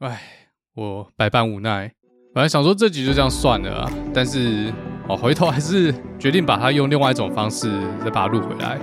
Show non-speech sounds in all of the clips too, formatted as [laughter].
唉，我百般无奈。本来想说这集就这样算了啊，但是我回头还是决定把它用另外一种方式再把它录回来。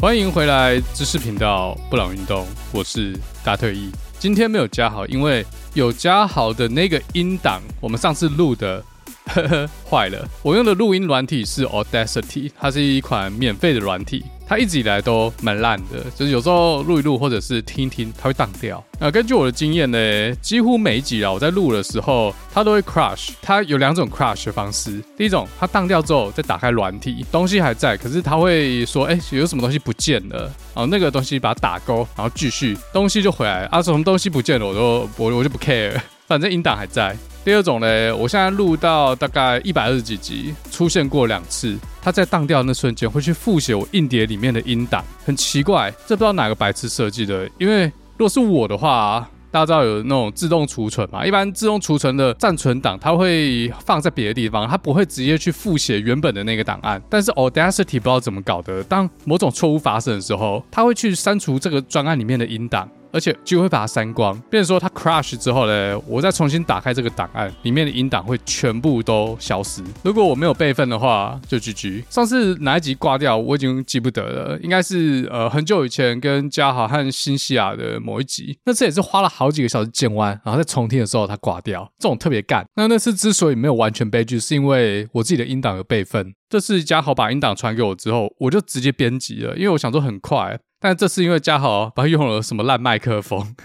欢迎回来知识频道布朗运动，我是大特 E。今天没有加好，因为有加好的那个音档，我们上次录的。呵呵，坏了。我用的录音软体是 Audacity，它是一款免费的软体。它一直以来都蛮烂的，就是有时候录一录或者是听一听，它会当掉。那根据我的经验呢，几乎每一集啊，我在录的时候，它都会 crash。它有两种 crash 的方式。第一种，它当掉之后再打开软体，东西还在，可是它会说，哎，有什么东西不见了？然后那个东西把它打勾，然后继续，东西就回来。啊，什么东西不见了，我都我我就不 care，反正音档还在。第二种呢，我现在录到大概一百二十几集，出现过两次，它在当掉的那瞬间会去复写我硬碟里面的音档，很奇怪，这不知道哪个白痴设计的。因为如果是我的话，大家知道有那种自动储存嘛，一般自动储存的暂存档，它会放在别的地方，它不会直接去复写原本的那个档案。但是 Audacity 不知道怎么搞的，当某种错误发生的时候，它会去删除这个专案里面的音档。而且就会把它删光，变成说它 crash 之后呢，我再重新打开这个档案，里面的音档会全部都消失。如果我没有备份的话，就 GG。上次哪一集挂掉，我已经记不得了，应该是呃很久以前跟嘉豪和新西亚的某一集。那次也是花了好几个小时剪完，然后在重听的时候它挂掉，这种特别干。那那次之所以没有完全悲剧，是因为我自己的音档有备份。这次嘉豪把音档传给我之后，我就直接编辑了，因为我想说很快。但这次因为嘉豪把他用了什么烂麦克风，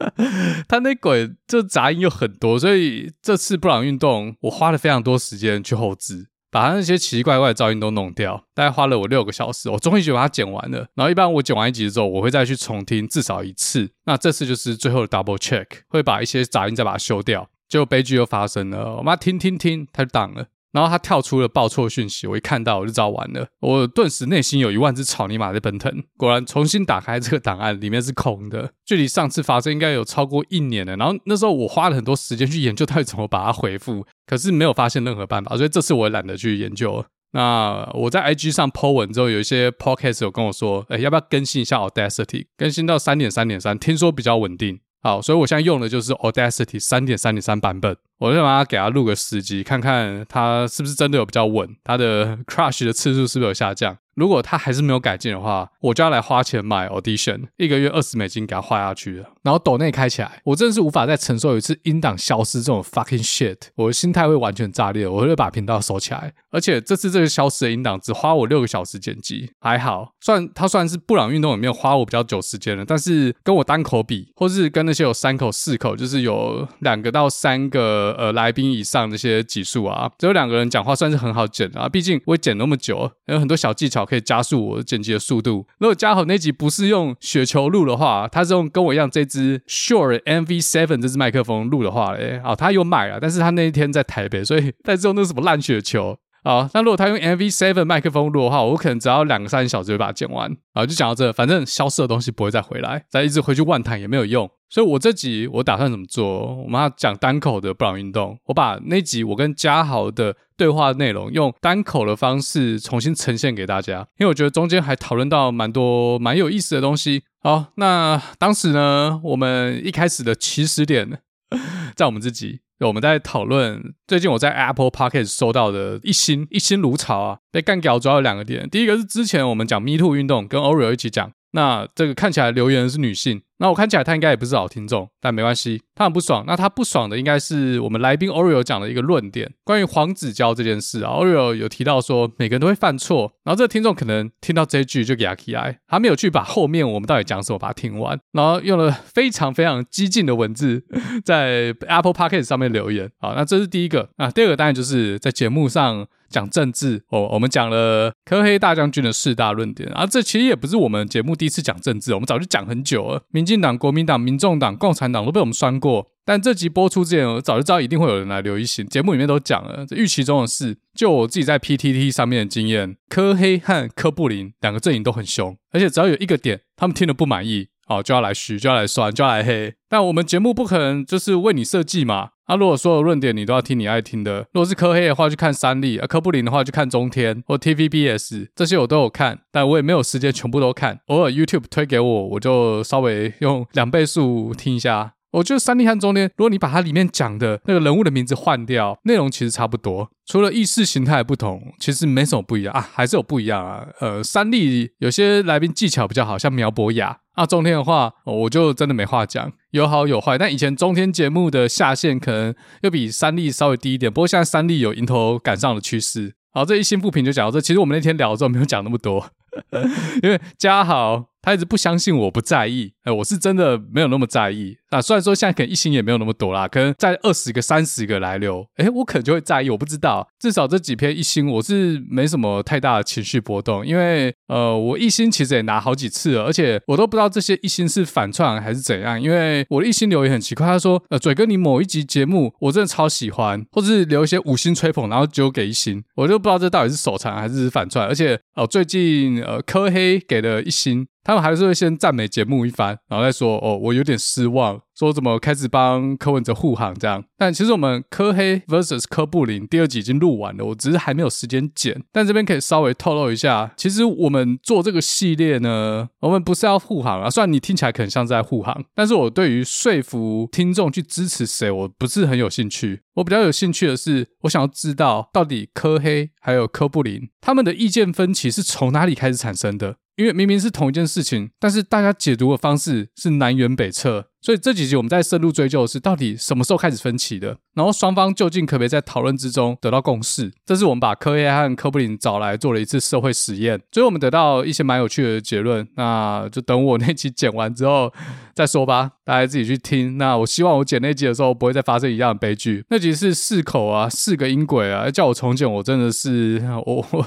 [laughs] 他那鬼这杂音又很多，所以这次布朗运动我花了非常多时间去后置，把他那些奇奇怪怪的噪音都弄掉，大概花了我六个小时，我终于就把它剪完了。然后一般我剪完一集之后，我会再去重听至少一次。那这次就是最后的 double check，会把一些杂音再把它修掉。结果悲剧又发生了，我妈听听听，它就当了。然后他跳出了报错讯息，我一看到我就知道完了，我顿时内心有一万只草泥马在奔腾。果然，重新打开这个档案，里面是空的。距离上次发生应该有超过一年了。然后那时候我花了很多时间去研究到底怎么把它回复，可是没有发现任何办法，所以这次我也懒得去研究。那我在 IG 上 po 文之后，有一些 podcast 有跟我说，哎，要不要更新一下 Audacity，更新到三点三点三，听说比较稳定。好，所以我现在用的就是 Audacity 三点三点三版本。我就把它给他录个十集，看看他是不是真的有比较稳，他的 crash 的次数是不是有下降。如果他还是没有改进的话，我就要来花钱买 Audition，一个月二十美金给他花下去了。然后抖内开起来，我真的是无法再承受一次音档消失这种 fucking shit，我的心态会完全炸裂，我会把频道收起来。而且这次这个消失的音档只花我六个小时剪辑，还好，算它算是布朗运动里面花我比较久时间了。但是跟我单口比，或是跟那些有三口、四口，就是有两个到三个呃来宾以上那些集数啊，只有两个人讲话算是很好剪啊。毕竟我剪那么久，有很多小技巧。可以加速我剪辑的速度。如果嘉豪那集不是用雪球录的话，他是用跟我一样这支 Shure MV7 这支麦克风录的话嘞，哦，他有买了，但是他那一天在台北，所以带这种那什么烂雪球。好，那如果他用 MV7 麦克风录的话，我可能只要两个三小时就把它剪完。啊，就讲到这，反正消失的东西不会再回来，再一直回去万谈也没有用。所以我这集我打算怎么做？我们要讲单口的布朗运动，我把那集我跟嘉豪的对话内容用单口的方式重新呈现给大家，因为我觉得中间还讨论到蛮多蛮有意思的东西。好，那当时呢，我们一开始的起始点 [laughs] 在我们自己。我们在讨论最近我在 Apple Podcast 收到的一星一星如潮啊，被干掉主要有两个点，第一个是之前我们讲 Me Too 运动跟 Oreo 一起讲，那这个看起来留言的是女性。那我看起来他应该也不是老听众，但没关系，他很不爽。那他不爽的应该是我们来宾 Oreo 讲的一个论点，关于黄子佼这件事。Oreo 有提到说每个人都会犯错，然后这个听众可能听到这一句就给他 KI，他没有去把后面我们到底讲什么把它听完，然后用了非常非常激进的文字在 Apple Podcast 上面留言。好，那这是第一个。那第二个当然就是在节目上。讲政治哦，我们讲了柯黑大将军的四大论点啊，这其实也不是我们节目第一次讲政治，我们早就讲很久了。民进党、国民党、民众党、共产党都被我们拴过，但这集播出之前，我早就知道一定会有人来留一行。节目里面都讲了，这预期中的事。就我自己在 PTT 上面的经验，柯黑和柯布林两个阵营都很凶，而且只要有一个点他们听了不满意。好，就要来嘘，就要来酸，就要来黑。但我们节目不可能就是为你设计嘛。那、啊、如果所有论点你都要听你爱听的，如果是科黑的话，就看三立；啊，科布林的话，就看中天或 TVBS，这些我都有看，但我也没有时间全部都看。偶尔 YouTube 推给我，我就稍微用两倍速听一下。我觉得三立和中天，如果你把它里面讲的那个人物的名字换掉，内容其实差不多，除了意识形态不同，其实没什么不一样啊，还是有不一样啊。呃，三立有些来宾技巧比较好，像苗博雅。啊，中天的话，我就真的没话讲，有好有坏。但以前中天节目的下限可能又比三立稍微低一点，不过现在三立有迎头赶上的趋势。好，这一星负评就讲到这。其实我们那天聊的时候没有讲那么多，[laughs] 因为嘉豪。他一直不相信我不在意，哎，我是真的没有那么在意啊。虽然说现在可能一星也没有那么多啦，可能在二十个、三十个来留，哎，我可能就会在意。我不知道，至少这几篇一星我是没什么太大的情绪波动，因为呃，我一星其实也拿好几次了，而且我都不知道这些一星是反串还是怎样。因为我的一星留言很奇怪，他说呃，嘴哥你某一集节目我真的超喜欢，或者是留一些五星吹捧，然后就给一星，我就不知道这到底是手残还是反串。而且哦、呃，最近呃，科黑给了一星。他们还是会先赞美节目一番，然后再说：“哦，我有点失望。”说怎么开始帮柯文哲护航这样？但其实我们柯黑 vs 柯布林第二集已经录完了，我只是还没有时间剪。但这边可以稍微透露一下，其实我们做这个系列呢，我们不是要护航啊。虽然你听起来可能像在护航，但是我对于说服听众去支持谁，我不是很有兴趣。我比较有兴趣的是，我想要知道到底柯黑还有柯布林他们的意见分歧是从哪里开始产生的？因为明明是同一件事情，但是大家解读的方式是南辕北辙。所以这几集我们在深入追究的是到底什么时候开始分歧的，然后双方究竟可不可以在讨论之中得到共识？这是我们把柯黑和科布林找来做了一次社会实验，最后我们得到一些蛮有趣的结论。那就等我那集剪完之后再说吧，大家自己去听。那我希望我剪那集的时候不会再发生一样的悲剧。那集是四口啊，四个音轨啊，叫我重剪，我真的是我，我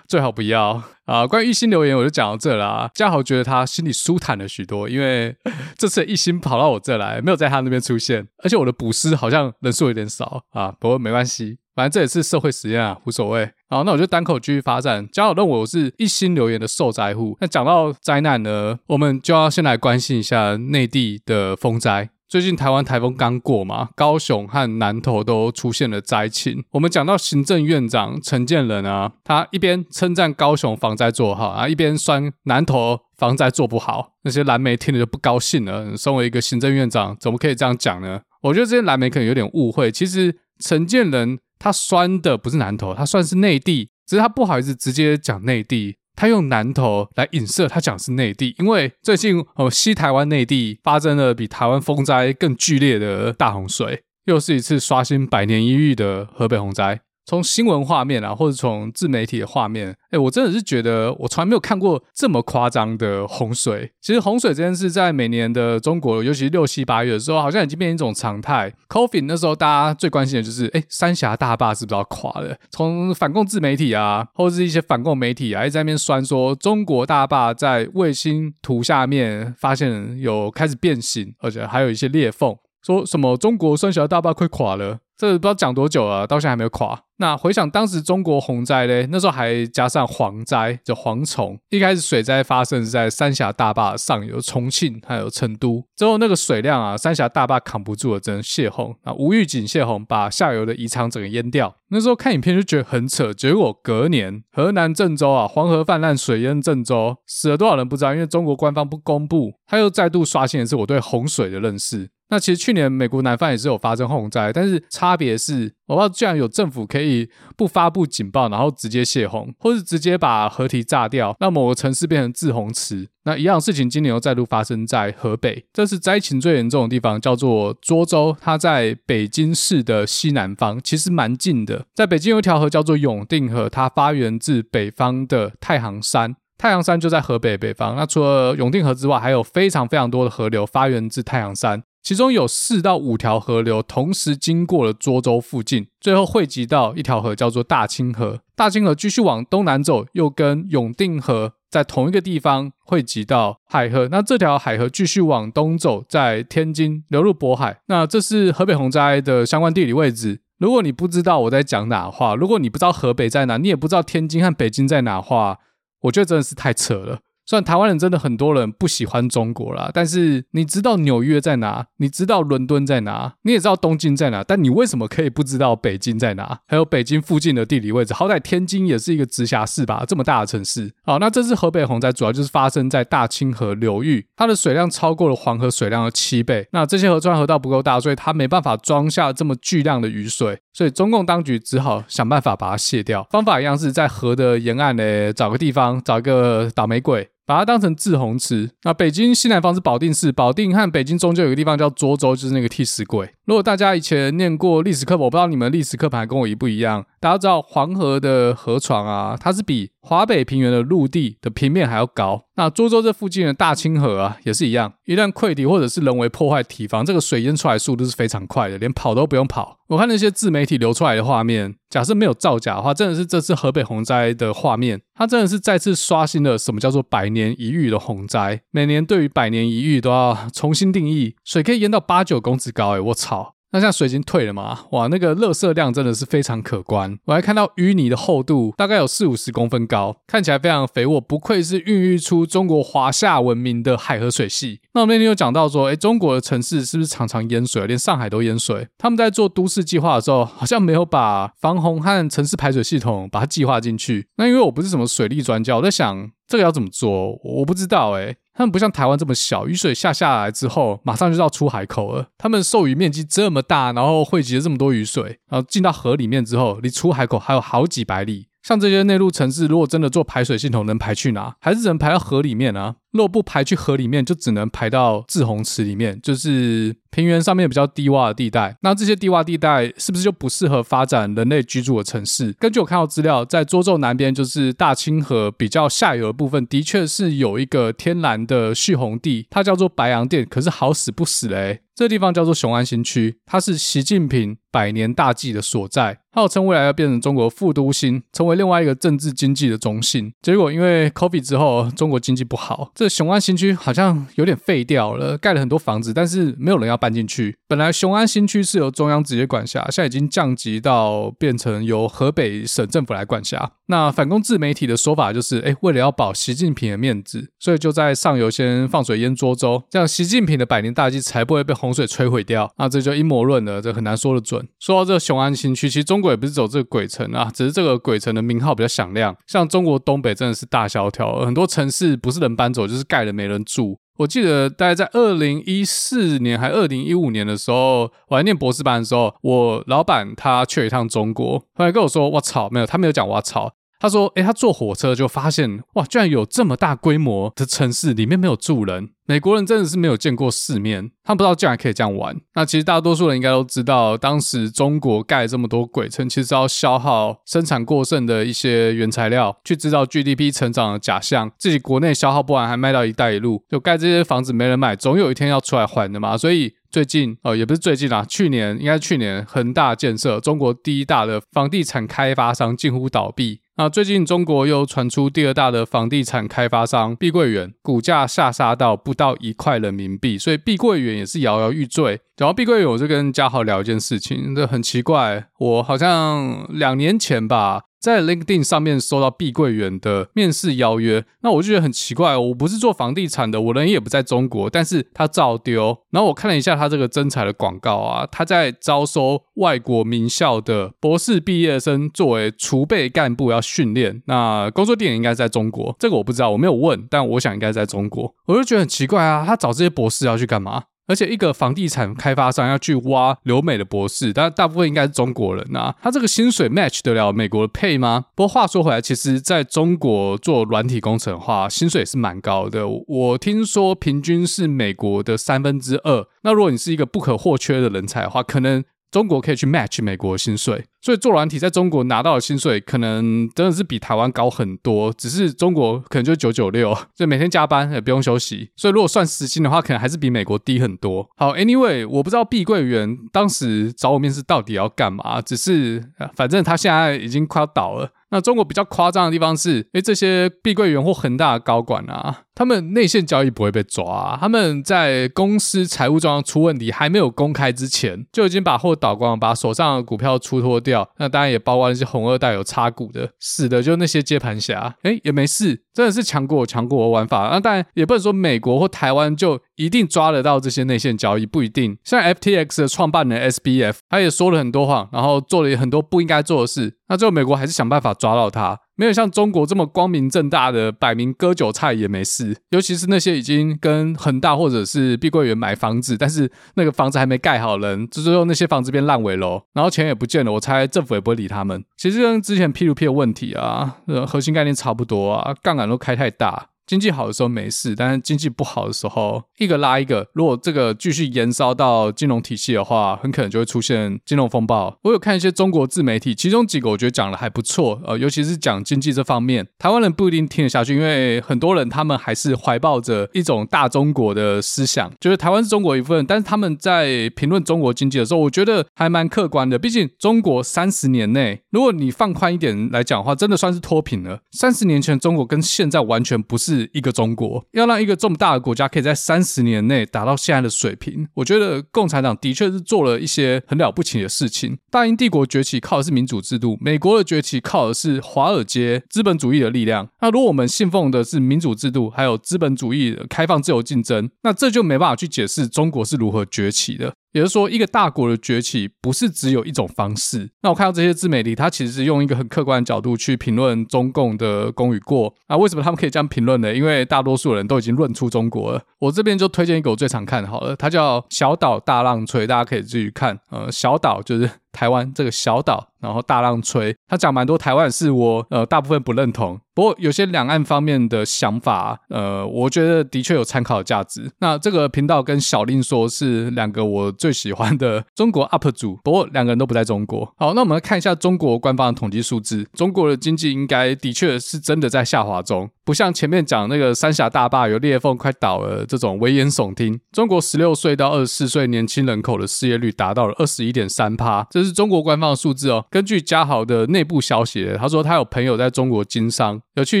最好不要啊。关于一心留言我就讲到这啦。嘉豪觉得他心里舒坦了许多，因为这次一心。[laughs] 跑到我这来，没有在他那边出现，而且我的捕师好像人数有点少啊，不过没关系，反正这也是社会实验啊，无所谓。好，那我就单口继续发展。嘉豪认为我是一心留言的受灾户，那讲到灾难呢，我们就要先来关心一下内地的风灾。最近台湾台风刚过嘛，高雄和南投都出现了灾情。我们讲到行政院长陈建仁啊，他一边称赞高雄防灾做好啊，一边酸南投防灾做不好。那些蓝媒听了就不高兴了。身为一个行政院长，怎么可以这样讲呢？我觉得这些蓝媒可能有点误会。其实陈建仁他酸的不是南投，他算是内地，只是他不好意思直接讲内地。他用南投来影射，他讲是内地，因为最近哦，西台湾内地发生了比台湾风灾更剧烈的大洪水，又是一次刷新百年一遇的河北洪灾。从新闻画面啊，或者从自媒体的画面，哎，我真的是觉得我从来没有看过这么夸张的洪水。其实洪水这件事，在每年的中国，尤其是六七八月的时候，好像已经变成一种常态。COVID 那时候，大家最关心的就是，哎，三峡大坝是不是要垮了？从反共自媒体啊，或者是一些反共媒体啊，一直在那边酸说，中国大坝在卫星图下面发现有开始变形，而且还有一些裂缝，说什么中国三峡大坝快垮了。这不知道讲多久了，到现在还没有垮。那回想当时中国洪灾嘞，那时候还加上蝗灾，就蝗虫。一开始水灾发生是在三峡大坝上游，重庆还有成都。之后那个水量啊，三峡大坝扛不住了，只能泄洪。啊，无预警泄洪，把下游的宜昌整个淹掉。那时候看影片就觉得很扯。结果隔年河南郑州啊，黄河泛滥，水淹郑州，死了多少人不知道，因为中国官方不公布。他又再度刷新的是我对洪水的认识。那其实去年美国南方也是有发生洪灾，但是差别是，我不知道居然有政府可以不发布警报，然后直接泄洪，或是直接把河堤炸掉，让某个城市变成滞洪池。那一样事情今年又再度发生在河北，这次灾情最严重的地方叫做涿州，它在北京市的西南方，其实蛮近的。在北京有一条河叫做永定河，它发源自北方的太行山。太行山就在河北北方。那除了永定河之外，还有非常非常多的河流发源自太行山。其中有四到五条河流同时经过了涿州附近，最后汇集到一条河，叫做大清河。大清河继续往东南走，又跟永定河在同一个地方汇集到海河。那这条海河继续往东走，在天津流入渤海。那这是河北洪灾的相关地理位置。如果你不知道我在讲哪话，如果你不知道河北在哪，你也不知道天津和北京在哪话，我觉得真的是太扯了。虽然台湾人真的很多人不喜欢中国啦，但是你知道纽约在哪？你知道伦敦在哪？你也知道东京在哪？但你为什么可以不知道北京在哪？还有北京附近的地理位置？好歹天津也是一个直辖市吧？这么大的城市。好，那这次河北洪灾主要就是发生在大清河流域，它的水量超过了黄河水量的七倍。那这些河川河道不够大，所以它没办法装下这么巨量的雨水，所以中共当局只好想办法把它卸掉。方法一样是在河的沿岸呢，找个地方，找一个倒霉鬼。把它当成滞洪池。那北京西南方是保定市，保定和北京中间有一个地方叫涿州，就是那个替死鬼。如果大家以前念过历史课本，我不知道你们历史课本还跟我一不一样。大家知道黄河的河床啊，它是比华北平原的陆地的平面还要高。那涿州这附近的大清河啊，也是一样。一旦溃堤或者是人为破坏堤防，这个水淹出来速度是非常快的，连跑都不用跑。我看那些自媒体流出来的画面，假设没有造假的话，真的是这次河北洪灾的画面。它真的是再次刷新了什么叫做百年一遇的洪灾。每年对于百年一遇都要重新定义，水可以淹到八九公尺高，诶，我操！那现在水已经退了嘛？哇，那个垃圾量真的是非常可观。我还看到淤泥的厚度大概有四五十公分高，看起来非常肥沃，不愧是孕育出中国华夏文明的海河水系。那我那天有讲到说，哎，中国的城市是不是常常淹水？连上海都淹水。他们在做都市计划的时候，好像没有把防洪和城市排水系统把它计划进去。那因为我不是什么水利专家，我在想这个要怎么做？我不知道哎。他们不像台湾这么小，雨水下下来之后，马上就到出海口了。他们受雨面积这么大，然后汇集了这么多雨水，然后进到河里面之后，离出海口还有好几百里。像这些内陆城市，如果真的做排水系统，能排去哪？还是只能排到河里面呢？若不排去河里面，就只能排到滞洪池里面，就是平原上面比较低洼的地带。那这些低洼地带是不是就不适合发展人类居住的城市？根据我看到资料，在涿州南边，就是大清河比较下游的部分，的确是有一个天然的蓄洪地，它叫做白洋淀。可是好死不死嘞，这个地方叫做雄安新区，它是习近平百年大计的所在，号称未来要变成中国副都心，成为另外一个政治经济的中心。结果因为 COVID 之后，中国经济不好。这雄安新区好像有点废掉了，盖了很多房子，但是没有人要搬进去。本来雄安新区是由中央直接管辖，现在已经降级到变成由河北省政府来管辖。那反攻自媒体的说法就是，哎，为了要保习近平的面子，所以就在上游先放水淹涿州，这样习近平的百年大计才不会被洪水摧毁掉。那这就阴谋论了，这很难说得准。说到这个雄安新区，其实中国也不是走这个鬼城啊，只是这个鬼城的名号比较响亮。像中国东北真的是大萧条，很多城市不是人搬走，就是盖了没人住。我记得大概在二零一四年还二零一五年的时候，我还念博士班的时候，我老板他去了一趟中国，后来跟我说：“我操，没有，他没有讲我操。”他说：“诶，他坐火车就发现，哇，居然有这么大规模的城市，里面没有住人。美国人真的是没有见过世面，他不知道竟然可以这样玩。那其实大多数人应该都知道，当时中国盖这么多鬼城，其实要消耗生产过剩的一些原材料，去制造 GDP 成长的假象。自己国内消耗不完，还卖到一带一路，就盖这些房子没人买，总有一天要出来还的嘛。所以最近，呃，也不是最近啦，去年应该是去年，恒大建设中国第一大的房地产开发商近乎倒闭。那最近中国又传出第二大的房地产开发商碧桂园股价下杀到不到一块人民币，所以碧桂园也是摇摇欲坠。然后碧桂园，我就跟嘉豪聊一件事情，这很奇怪，我好像两年前吧。在 LinkedIn 上面收到碧桂园的面试邀约，那我就觉得很奇怪，我不是做房地产的，我人也不在中国，但是他照丢。然后我看了一下他这个征才的广告啊，他在招收外国名校的博士毕业生作为储备干部要训练，那工作地点应该在中国，这个我不知道，我没有问，但我想应该在中国。我就觉得很奇怪啊，他找这些博士要去干嘛？而且一个房地产开发商要去挖留美的博士，但大部分应该是中国人呐。他这个薪水 match 得了美国的 pay 吗？不过话说回来，其实在中国做软体工程的话，薪水也是蛮高的。我听说平均是美国的三分之二。那如果你是一个不可或缺的人才的话，可能。中国可以去 match 美国的薪水，所以做软体在中国拿到的薪水可能真的是比台湾高很多。只是中国可能就九九六，就每天加班也不用休息。所以如果算时薪的话，可能还是比美国低很多。好，Anyway，我不知道碧桂园当时找我面试到底要干嘛，只是反正他现在已经快要倒了。那中国比较夸张的地方是，诶，这些碧桂园或恒大的高管啊，他们内线交易不会被抓，他们在公司财务状况出问题还没有公开之前，就已经把货倒光，把手上的股票出脱掉。掉那当然也包括那些红二代有插股的，死的就那些接盘侠，诶，也没事，真的是强国强国的玩法。那当然也不能说美国或台湾就一定抓得到这些内线交易，不一定。像 FTX 的创办人 SBF，他也说了很多谎，然后做了很多不应该做的事。那最后美国还是想办法抓到他。没有像中国这么光明正大的摆明割韭菜也没事，尤其是那些已经跟恒大或者是碧桂园买房子，但是那个房子还没盖好人，最后那些房子变烂尾楼，然后钱也不见了，我猜政府也不会理他们。其实跟之前 P to P 的问题啊，核心概念差不多啊，杠杆都开太大。经济好的时候没事，但是经济不好的时候，一个拉一个。如果这个继续延烧到金融体系的话，很可能就会出现金融风暴。我有看一些中国自媒体，其中几个我觉得讲的还不错，呃，尤其是讲经济这方面，台湾人不一定听得下去，因为很多人他们还是怀抱着一种大中国的思想，觉得台湾是中国一部分。但是他们在评论中国经济的时候，我觉得还蛮客观的。毕竟中国三十年内，如果你放宽一点来讲的话，真的算是脱贫了。三十年前中国跟现在完全不是一个中国，要让一个这么大的国家可以在三十年内达到现在的水平，我觉得共产党的确是做了一些很了不起的事情。大英帝国崛起靠的是民主制度，美国的崛起靠的是华尔街资本主义的力量。那如果我们信奉的是民主制度，还有资本主义的开放自由竞争，那这就没办法去解释中国是如何崛起的。也就是说，一个大国的崛起不是只有一种方式。那我看到这些自媒体，它其实是用一个很客观的角度去评论中共的功与过。啊，为什么他们可以这样评论呢？因为大多数人都已经论出中国了。我这边就推荐一个我最常看的好了，它叫《小岛大浪吹》，大家可以自己看。呃，小岛就是。台湾这个小岛，然后大浪吹，他讲蛮多台湾事，我呃大部分不认同，不过有些两岸方面的想法，呃，我觉得的确有参考价值。那这个频道跟小令说是两个我最喜欢的中国 [laughs] UP 主，不过两个人都不在中国。好，那我们来看一下中国官方的统计数字，中国的经济应该的确是真的在下滑中。不像前面讲那个三峡大坝有裂缝快倒了这种危言耸听，中国十六岁到二十四岁年轻人口的失业率达到了二十一点三趴，这是中国官方的数字哦。根据嘉豪的内部消息，他说他有朋友在中国经商，有去一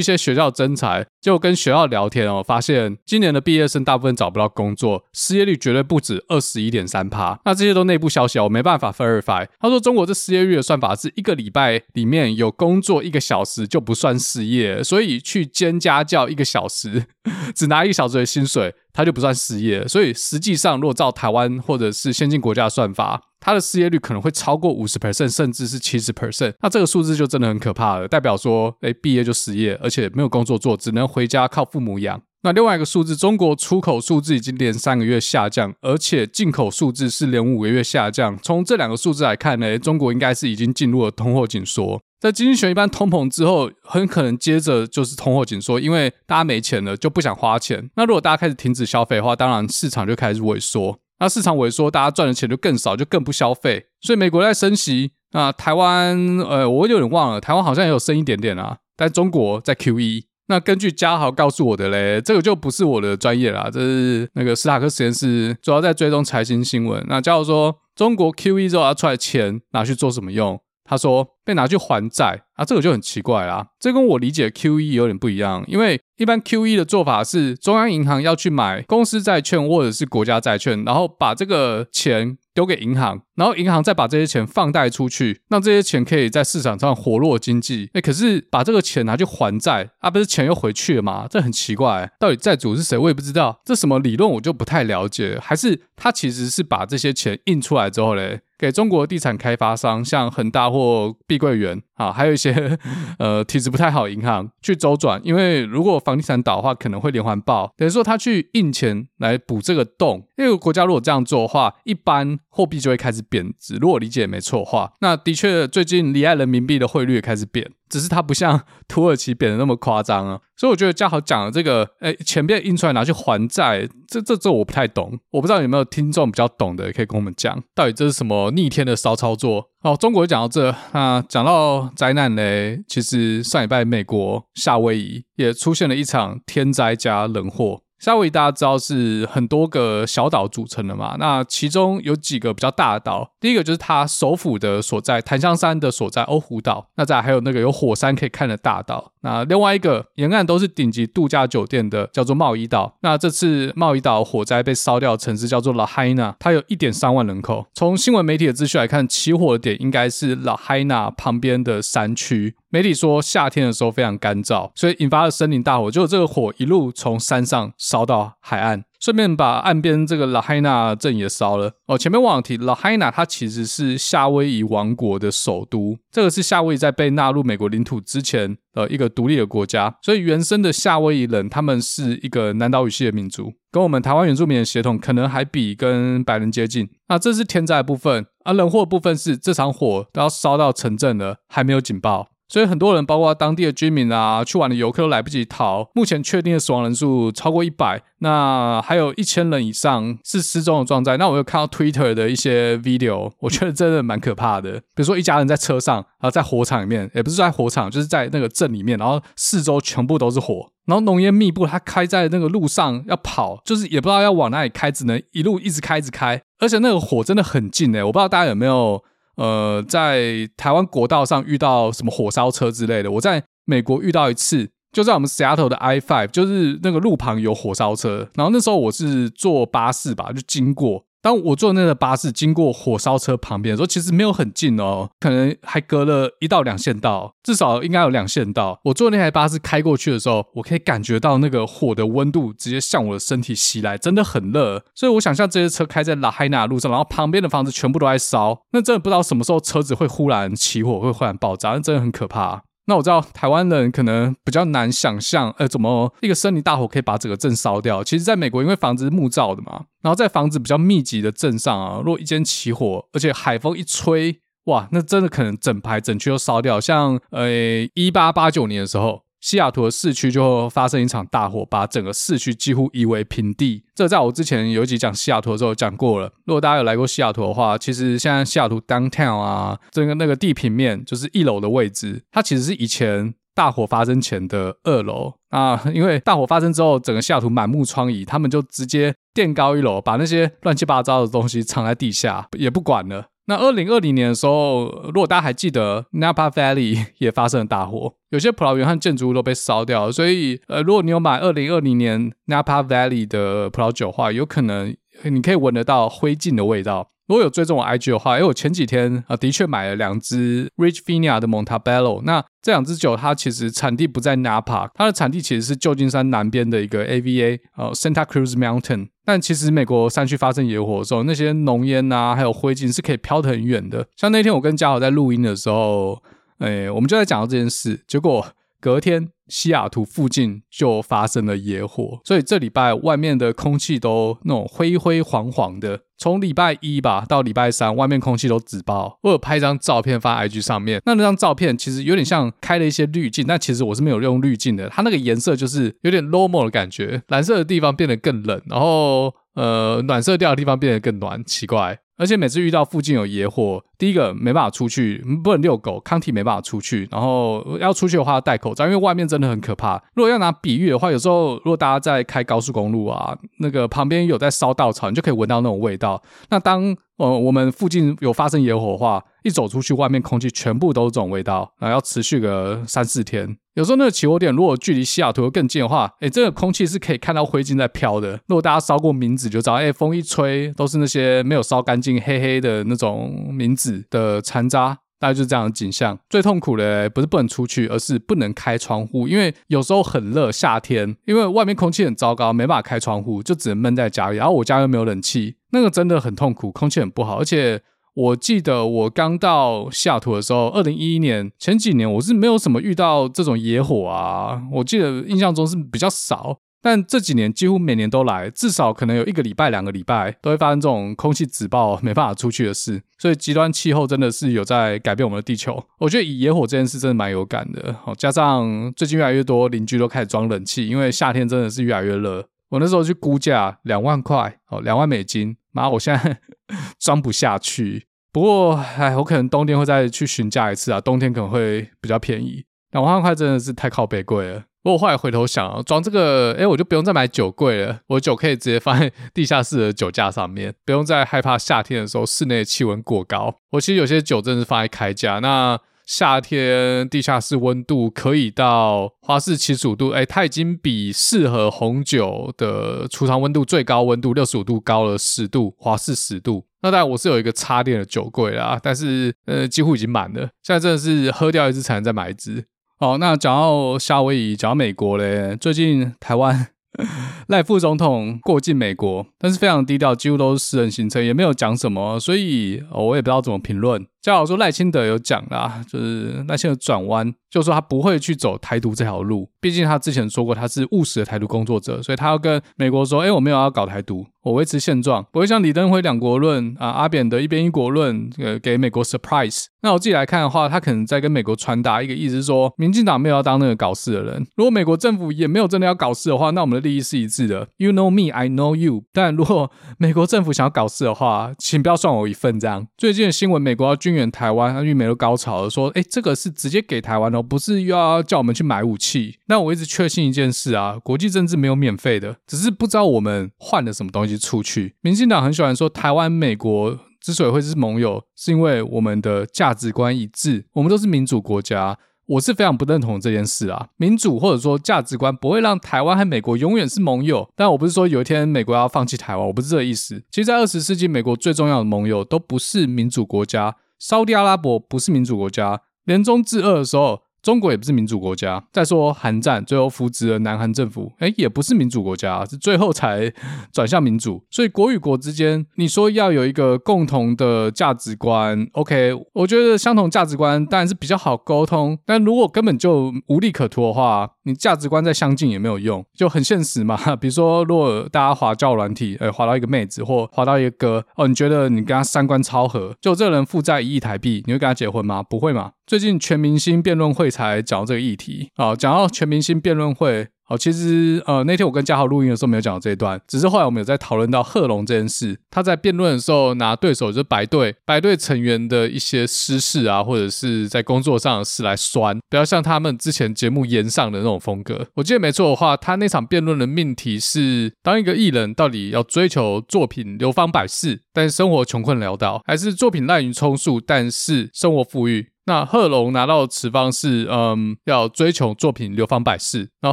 些学校征才，就跟学校聊天哦，发现今年的毕业生大部分找不到工作，失业率绝对不止二十一点三趴。那这些都内部消息，我没办法 verify。他说中国这失业率的算法是一个礼拜里面有工作一个小时就不算失业，所以去兼家教一个小时，[laughs] 只拿一个小时的薪水，他就不算失业。所以实际上，如果照台湾或者是先进国家的算法，他的失业率可能会超过五十 percent，甚至是七十 percent。那这个数字就真的很可怕了，代表说，哎，毕业就失业，而且没有工作做，只能回家靠父母养。那另外一个数字，中国出口数字已经连三个月下降，而且进口数字是连五个月下降。从这两个数字来看呢，中国应该是已经进入了通货紧缩。在经济学一般通膨之后，很可能接着就是通货紧缩，因为大家没钱了，就不想花钱。那如果大家开始停止消费的话，当然市场就开始萎缩。那市场萎缩，大家赚的钱就更少，就更不消费。所以美国在升息，那台湾，呃，我有点忘了，台湾好像也有升一点点啊。但中国在 QE。那根据嘉豪告诉我的嘞，这个就不是我的专业啦，这是那个史塔克实验室主要在追踪财经新闻。那嘉豪说，中国 QE 之后要出来钱拿去做什么用？他说被拿去还债啊，这个就很奇怪啦。这跟我理解 QE 有点不一样，因为一般 QE 的做法是中央银行要去买公司债券或者是国家债券，然后把这个钱丢给银行，然后银行再把这些钱放贷出去，让这些钱可以在市场上活络经济。哎，可是把这个钱拿去还债啊，不是钱又回去了吗？这很奇怪，到底债主是谁？我也不知道，这什么理论我就不太了解。还是他其实是把这些钱印出来之后嘞？给中国地产开发商，像恒大或碧桂园啊，还有一些 [laughs] 呃体质不太好银行去周转，因为如果房地产倒的话，可能会连环爆。等于说他去印钱来补这个洞。因为国家如果这样做的话，一般货币就会开始贬值。如果理解没错的话，那的确最近离岸人民币的汇率也开始贬。只是它不像 [laughs] 土耳其贬的那么夸张啊，所以我觉得嘉豪讲的这个，哎，钱被印出来拿去还债，这这这我不太懂，我不知道有没有听众比较懂的，可以跟我们讲，到底这是什么逆天的骚操作？好，中国讲到这，那讲到灾难嘞，其实上礼拜美国夏威夷也出现了一场天灾加人祸。夏威夷大家知道是很多个小岛组成的嘛，那其中有几个比较大的岛，第一个就是它首府的所在，檀香山的所在欧胡岛，那再还有那个有火山可以看的大岛，那另外一个沿岸都是顶级度假酒店的叫做茂宜岛，那这次茂宜岛火灾被烧掉的城市叫做拉海纳，它有一点三万人口，从新闻媒体的资讯来看，起火的点应该是拉海纳旁边的山区。媒体说夏天的时候非常干燥，所以引发了森林大火。结果这个火一路从山上烧到海岸，顺便把岸边这个拉海纳镇也烧了。哦，前面忘了提，拉海纳它其实是夏威夷王国的首都，这个是夏威夷在被纳入美国领土之前的一个独立的国家。所以原生的夏威夷人，他们是一个南岛语系的民族，跟我们台湾原住民的血统可能还比跟白人接近。那这是天灾的部分，而人祸部分是这场火都要烧到城镇了，还没有警报。所以很多人，包括当地的居民啊，去玩的游客都来不及逃。目前确定的死亡人数超过一百，那还有一千人以上是失踪的状态。那我有看到 Twitter 的一些 video，我觉得真的蛮可怕的。比如说一家人在车上，然后在火场里面，也不是在火场，就是在那个镇里面，然后四周全部都是火，然后浓烟密布，他开在那个路上要跑，就是也不知道要往哪里开，只能一路一直开一直开，而且那个火真的很近诶，我不知道大家有没有。呃，在台湾国道上遇到什么火烧车之类的，我在美国遇到一次，就在我们 Seattle 的 I-5，就是那个路旁有火烧车，然后那时候我是坐巴士吧，就经过。当我坐那个巴士经过火烧车旁边的时候，其实没有很近哦，可能还隔了一到两线道，至少应该有两线道。我坐那台巴士开过去的时候，我可以感觉到那个火的温度直接向我的身体袭来，真的很热。所以我想象这些车开在拉海纳路上，然后旁边的房子全部都在烧，那真的不知道什么时候车子会忽然起火，会忽然爆炸，那真的很可怕。那我知道台湾人可能比较难想象，呃，怎么一个森林大火可以把整个镇烧掉？其实，在美国，因为房子是木造的嘛，然后在房子比较密集的镇上啊，如果一间起火，而且海风一吹，哇，那真的可能整排整区都烧掉。像呃，一八八九年的时候。西雅图的市区就发生一场大火，把整个市区几乎夷为平地。这在我之前有几讲西雅图的时候讲过了。如果大家有来过西雅图的话，其实现在西雅图 downtown 啊，这个那个地平面就是一楼的位置，它其实是以前大火发生前的二楼啊。[laughs] 因为大火发生之后，整个西雅图满目疮痍，他们就直接垫高一楼，把那些乱七八糟的东西藏在地下，也不管了。那二零二零年的时候，如果大家还记得 Napa Valley [laughs] 也发生了大火，有些葡萄园和建筑物都被烧掉了。所以，呃，如果你有买二零二零年 Napa Valley 的葡萄酒的话，有可能你可以闻得到灰烬的味道。如果有追踪我 IG 的话，因为我前几天啊、呃、的确买了两支 Rich Vina 的 Montebello。那这两支酒它其实产地不在 Napa，它的产地其实是旧金山南边的一个 AVA 呃 Santa Cruz Mountain。但其实美国山区发生野火的时候，那些浓烟呐还有灰烬是可以飘得很远的。像那天我跟嘉豪在录音的时候，哎，我们就在讲到这件事，结果。隔天，西雅图附近就发生了野火，所以这礼拜外面的空气都那种灰灰黄黄的。从礼拜一吧到礼拜三，外面空气都紫爆。我有拍一张照片发 IG 上面，那那张照片其实有点像开了一些滤镜，但其实我是没有用滤镜的。它那个颜色就是有点 normal 的感觉，蓝色的地方变得更冷，然后呃暖色调的地方变得更暖，奇怪。而且每次遇到附近有野火，第一个没办法出去，不能遛狗，康体没办法出去。然后要出去的话要戴口罩，因为外面真的很可怕。如果要拿比喻的话，有时候如果大家在开高速公路啊，那个旁边有在烧稻草，你就可以闻到那种味道。那当呃，我们附近有发生野火的话，一走出去，外面空气全部都是这种味道，然后要持续个三四天。有时候那个起火点如果距离西雅图更近的话，诶，这个空气是可以看到灰烬在飘的。如果大家烧过冥纸就知道，诶，风一吹都是那些没有烧干净、黑黑的那种冥纸的残渣，大概就是这样的景象。最痛苦的不是不能出去，而是不能开窗户，因为有时候很热，夏天因为外面空气很糟糕，没办法开窗户，就只能闷在家里。然后我家又没有冷气。那个真的很痛苦，空气很不好，而且我记得我刚到西雅图的时候，二零一一年前几年我是没有什么遇到这种野火啊，我记得印象中是比较少，但这几年几乎每年都来，至少可能有一个礼拜、两个礼拜都会发生这种空气紫爆没办法出去的事，所以极端气候真的是有在改变我们的地球。我觉得以野火这件事真的蛮有感的，好，加上最近越来越多邻居都开始装冷气，因为夏天真的是越来越热。我那时候去估价两万块哦，两万美金，妈，我现在 [laughs] 装不下去。不过，哎，我可能冬天会再去询价一次啊，冬天可能会比较便宜。两万块真的是太靠北贵了。不过我后来回头想，装这个，哎，我就不用再买酒柜了，我酒可以直接放在地下室的酒架上面，不用再害怕夏天的时候室内气温过高。我其实有些酒真的是放在开架，那夏天地下室温度可以到华氏七十五度，哎，它已经比适合红酒的储藏温度最高温度六十五度高了十度，华氏十度。那当然我是有一个插电的酒柜啦，但是呃几乎已经满了，现在真的是喝掉一支才能再买一支。好，那讲到夏威夷，讲到美国嘞，最近台湾 [laughs] 赖副总统过境美国，但是非常低调，几乎都是私人行程，也没有讲什么，所以我也不知道怎么评论。嘉好说赖清德有讲啦，就是赖清德转弯，就说他不会去走台独这条路，毕竟他之前说过他是务实的台独工作者，所以他要跟美国说，哎，我没有要搞台独，我维持现状，不会像李登辉两国论啊，阿扁的一边一国论，呃，给美国 surprise。那我自己来看的话，他可能在跟美国传达一个意思，是说民进党没有要当那个搞事的人，如果美国政府也没有真的要搞事的话，那我们利益是一致的，you know me, I know you。[laughs] 但如果美国政府想要搞事的话，请不要算我一份。这样，最近的新闻，美国要军援台湾，他预美都高潮了，说，哎，这个是直接给台湾哦，不是又要叫我们去买武器。那我一直确信一件事啊，国际政治没有免费的，只是不知道我们换了什么东西出去。民进党很喜欢说，台湾、美国之所以会是盟友，是因为我们的价值观一致，我们都是民主国家。我是非常不认同这件事啊，民主或者说价值观不会让台湾和美国永远是盟友。但我不是说有一天美国要放弃台湾，我不是这个意思。其实，在二十世纪，美国最重要的盟友都不是民主国家，沙特阿拉伯不是民主国家，联中制俄的时候。中国也不是民主国家。再说韩战最后扶植了南韩政府，哎，也不是民主国家，是最后才转向民主。所以国与国之间，你说要有一个共同的价值观，OK，我觉得相同价值观当然是比较好沟通。但如果根本就无利可图的话，你价值观再相近也没有用，就很现实嘛。[laughs] 比如说，如果大家滑交友软体，哎，滑到一个妹子或滑到一个哥，哦，你觉得你跟他三观超合，就这人负债一亿台币，你会跟他结婚吗？不会嘛。最近全明星辩论会才讲到这个议题，啊，讲到全明星辩论会。好，其实呃那天我跟嘉豪录音的时候没有讲到这一段，只是后来我们有在讨论到贺龙这件事。他在辩论的时候拿对手就是白队白队成员的一些私事啊，或者是在工作上的事来酸，不要像他们之前节目炎上的那种风格。我记得没错的话，他那场辩论的命题是：当一个艺人到底要追求作品流芳百世，但是生活穷困潦倒，还是作品滥竽充数，但是生活富裕？那贺龙拿到此方是，嗯，要追求作品流芳百世。那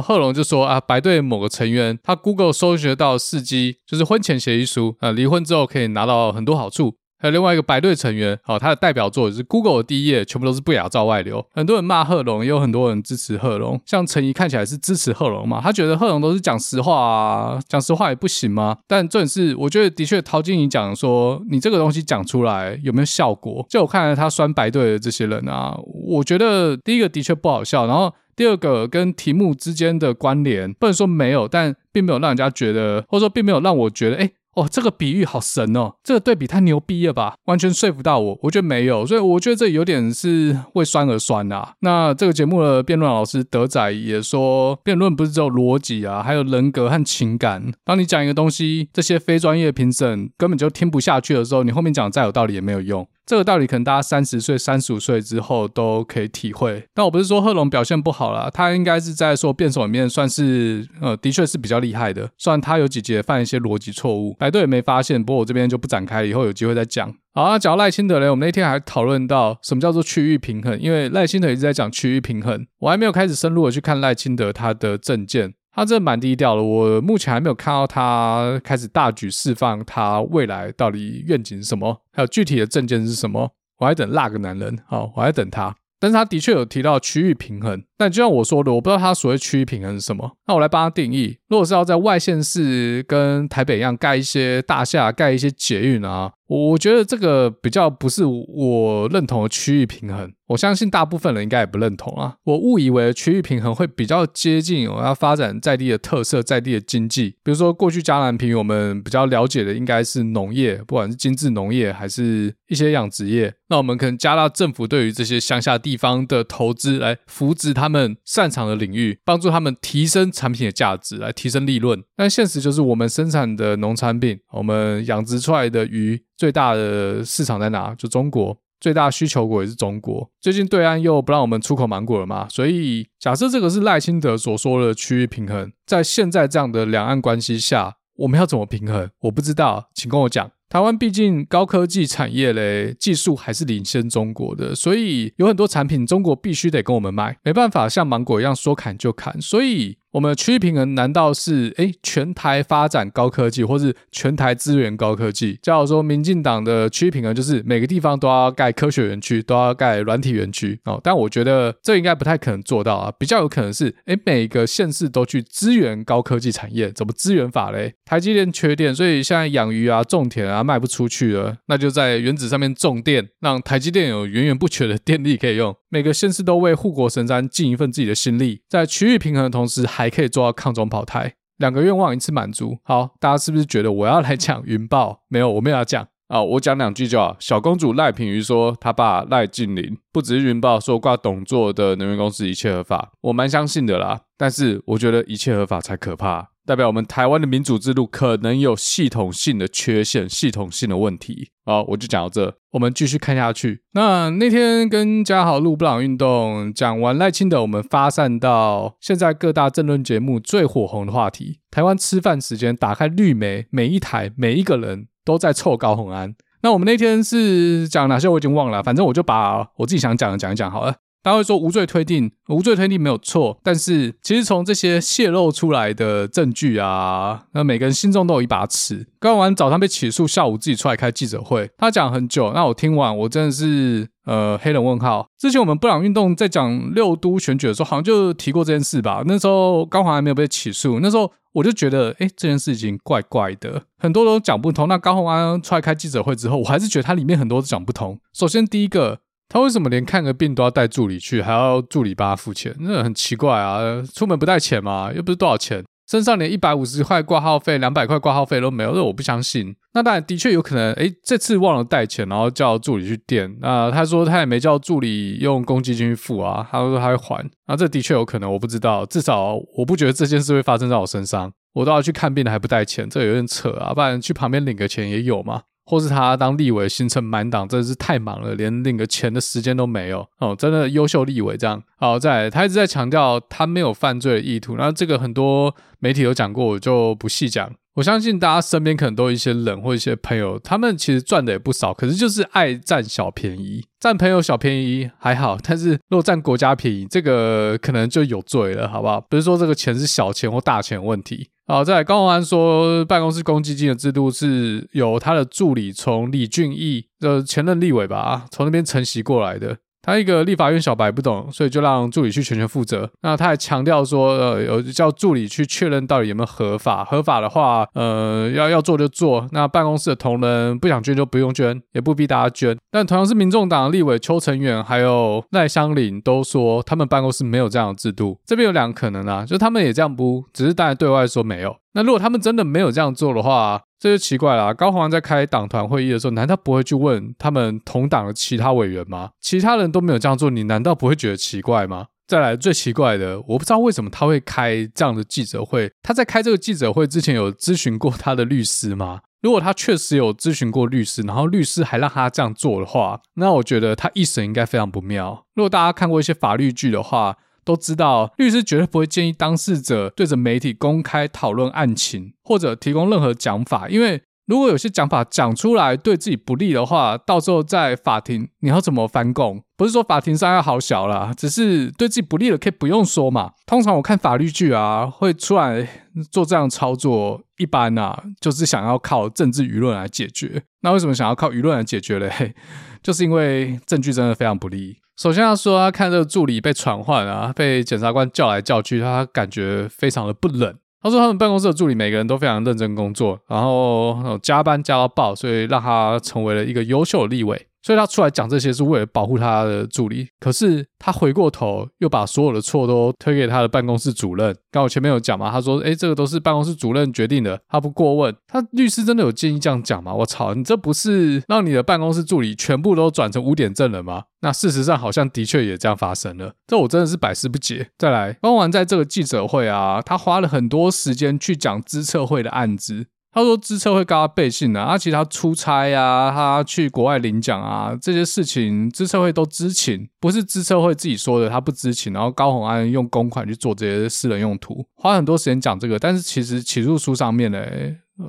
贺龙就说啊，白队某个成员他 Google 搜寻到的事迹，就是婚前协议书，啊，离婚之后可以拿到很多好处。还有另外一个白队成员，好，他的代表作就是 Google 的第一页，全部都是不雅照外流。很多人骂贺龙，也有很多人支持贺龙。像陈怡看起来是支持贺龙嘛，他觉得贺龙都是讲实话啊，讲实话也不行吗？但重点是，我觉得的确陶晶莹讲说，你这个东西讲出来有没有效果？就我看来，他酸白队的这些人啊，我觉得第一个的确不好笑，然后第二个跟题目之间的关联，不能说没有，但并没有让人家觉得，或者说并没有让我觉得，哎。哦，这个比喻好神哦！这个对比太牛逼了吧，完全说服到我。我觉得没有，所以我觉得这有点是为酸而酸啊。那这个节目的辩论老师德仔也说，辩论不是只有逻辑啊，还有人格和情感。当你讲一个东西，这些非专业评审根本就听不下去的时候，你后面讲再有道理也没有用。这个道理可能大家三十岁、三十五岁之后都可以体会。但我不是说贺龙表现不好啦，他应该是在说辩手里面算是呃，的确是比较厉害的。虽然他有几节犯一些逻辑错误，白队也没发现。不过我这边就不展开，以后有机会再讲。好啊，讲到赖清德嘞，我们那天还讨论到什么叫做区域平衡，因为赖清德一直在讲区域平衡，我还没有开始深入的去看赖清德他的政见。他真的蛮低调的，我目前还没有看到他开始大举释放他未来到底愿景是什么，还有具体的证件是什么。我还等那个男人，好，我还等他。但是他的确有提到区域平衡，但就像我说的，我不知道他所谓区域平衡是什么。那我来帮他定义：如果是要在外县市跟台北一样盖一些大厦、盖一些捷运啊，我觉得这个比较不是我认同的区域平衡。我相信大部分人应该也不认同啊。我误以为区域平衡会比较接近我要发展在地的特色、在地的经济。比如说，过去嘉南平我们比较了解的应该是农业，不管是精致农业还是一些养殖业。那我们可能加大政府对于这些乡下地方的投资，来扶植它他们擅长的领域，帮助他们提升产品的价值，来提升利润。但现实就是，我们生产的农产品，我们养殖出来的鱼，最大的市场在哪？就中国。最大需求国也是中国。最近对岸又不让我们出口芒果了嘛，所以假设这个是赖清德所说的区域平衡，在现在这样的两岸关系下，我们要怎么平衡？我不知道，请跟我讲。台湾毕竟高科技产业嘞，技术还是领先中国的，所以有很多产品中国必须得跟我们买，没办法像芒果一样说砍就砍，所以。我们的区域平衡难道是诶全台发展高科技，或是全台资源高科技？假如说民进党的区域平衡就是每个地方都要盖科学园区，都要盖软体园区哦。但我觉得这应该不太可能做到啊，比较有可能是诶每个县市都去支援高科技产业，怎么支援法嘞？台积电缺电，所以现在养鱼啊、种田啊卖不出去了，那就在原子上面种电，让台积电有源源不绝的电力可以用。每个县市都为护国神山尽一份自己的心力，在区域平衡的同时，还可以做到抗中保台，两个愿望一次满足。好，大家是不是觉得我要来讲云豹？[laughs] 没有，我没有要讲啊，我讲两句就好。小公主赖品瑜说，她爸赖静林不只是云豹说挂董座的能源公司一切合法，我蛮相信的啦。但是我觉得一切合法才可怕。代表我们台湾的民主制度可能有系统性的缺陷、系统性的问题。好，我就讲到这，我们继续看下去。那那天跟嘉豪录布朗运动，讲完赖清德，我们发散到现在各大政论节目最火红的话题：台湾吃饭时间，打开绿媒，每一台每一个人都在臭高虹安。那我们那天是讲哪些？我已经忘了，反正我就把我自己想讲的讲一讲好了。他会说无罪推定，无罪推定没有错，但是其实从这些泄露出来的证据啊，那每个人心中都有一把尺。高虹安早上被起诉，下午自己出来开记者会，他讲很久，那我听完我真的是呃黑人问号。之前我们布朗运动在讲六都选举的时候，好像就提过这件事吧。那时候高虹安还没有被起诉，那时候我就觉得，哎，这件事情怪怪的，很多都讲不通。那高虹安出来开记者会之后，我还是觉得他里面很多都讲不通。首先第一个。他为什么连看个病都要带助理去，还要助理帮他付钱？那很奇怪啊！出门不带钱吗？又不是多少钱，身上连一百五十块挂号费、两百块挂号费都没有，这我不相信。那当然的确有可能，诶，这次忘了带钱，然后叫助理去垫。那他说他也没叫助理用公积金去付啊，他说他会还。那这的确有可能，我不知道。至少我不觉得这件事会发生在我身上。我都要去看病了还不带钱，这有点扯啊！不然去旁边领个钱也有嘛。或是他当立委行程满档，真的是太忙了，连领个钱的时间都没有哦，真的优秀立委这样。好，在，他一直在强调他没有犯罪的意图，那这个很多媒体都讲过，我就不细讲。我相信大家身边可能都有一些人或一些朋友，他们其实赚的也不少，可是就是爱占小便宜，占朋友小便宜还好，但是如果占国家便宜，这个可能就有罪了，好不好？不是说这个钱是小钱或大钱问题。好，再来高虹安说，办公室公积金的制度是由他的助理从李俊毅，呃，前任立委吧，从那边承袭过来的。他一个立法院小白不懂，所以就让助理去全权负责。那他还强调说，呃，有叫助理去确认到底有没有合法。合法的话，呃，要要做就做。那办公室的同仁不想捐就不用捐，也不逼大家捐。但同样是民众党立委邱成远还有赖香伶都说，他们办公室没有这样的制度。这边有两个可能啊，就他们也这样不，只是当然对外说没有。那如果他们真的没有这样做的话，这就奇怪了。高虹安在开党团会议的时候，难道不会去问他们同党的其他委员吗？其他人都没有这样做，你难道不会觉得奇怪吗？再来最奇怪的，我不知道为什么他会开这样的记者会。他在开这个记者会之前有咨询过他的律师吗？如果他确实有咨询过律师，然后律师还让他这样做的话，那我觉得他一审应该非常不妙。如果大家看过一些法律剧的话，都知道，律师绝对不会建议当事者对着媒体公开讨论案情，或者提供任何讲法，因为如果有些讲法讲出来对自己不利的话，到时候在法庭你要怎么翻供？不是说法庭上要好小啦，只是对自己不利的可以不用说嘛。通常我看法律剧啊，会出来做这样操作，一般啊就是想要靠政治舆论来解决。那为什么想要靠舆论来解决嘞？[laughs] 就是因为证据真的非常不利。首先要说，他看这个助理被传唤啊，被检察官叫来叫去，他感觉非常的不冷。他说他们办公室的助理每个人都非常认真工作，然后加班加到爆，所以让他成为了一个优秀的立委。所以他出来讲这些是为了保护他的助理，可是他回过头又把所有的错都推给他的办公室主任。刚我前面有讲嘛，他说：“诶，这个都是办公室主任决定的，他不过问。”他律师真的有建议这样讲吗？我操，你这不是让你的办公室助理全部都转成污点证人吗？那事实上好像的确也这样发生了，这我真的是百思不解。再来，高虹安在这个记者会啊，他花了很多时间去讲资策会的案子。他说支策会跟他背信啊，他其实他出差啊，他去国外领奖啊，这些事情支策会都知情，不是支策会自己说的，他不知情。然后高虹安用公款去做这些私人用途，花很多时间讲这个，但是其实起诉书上面呢，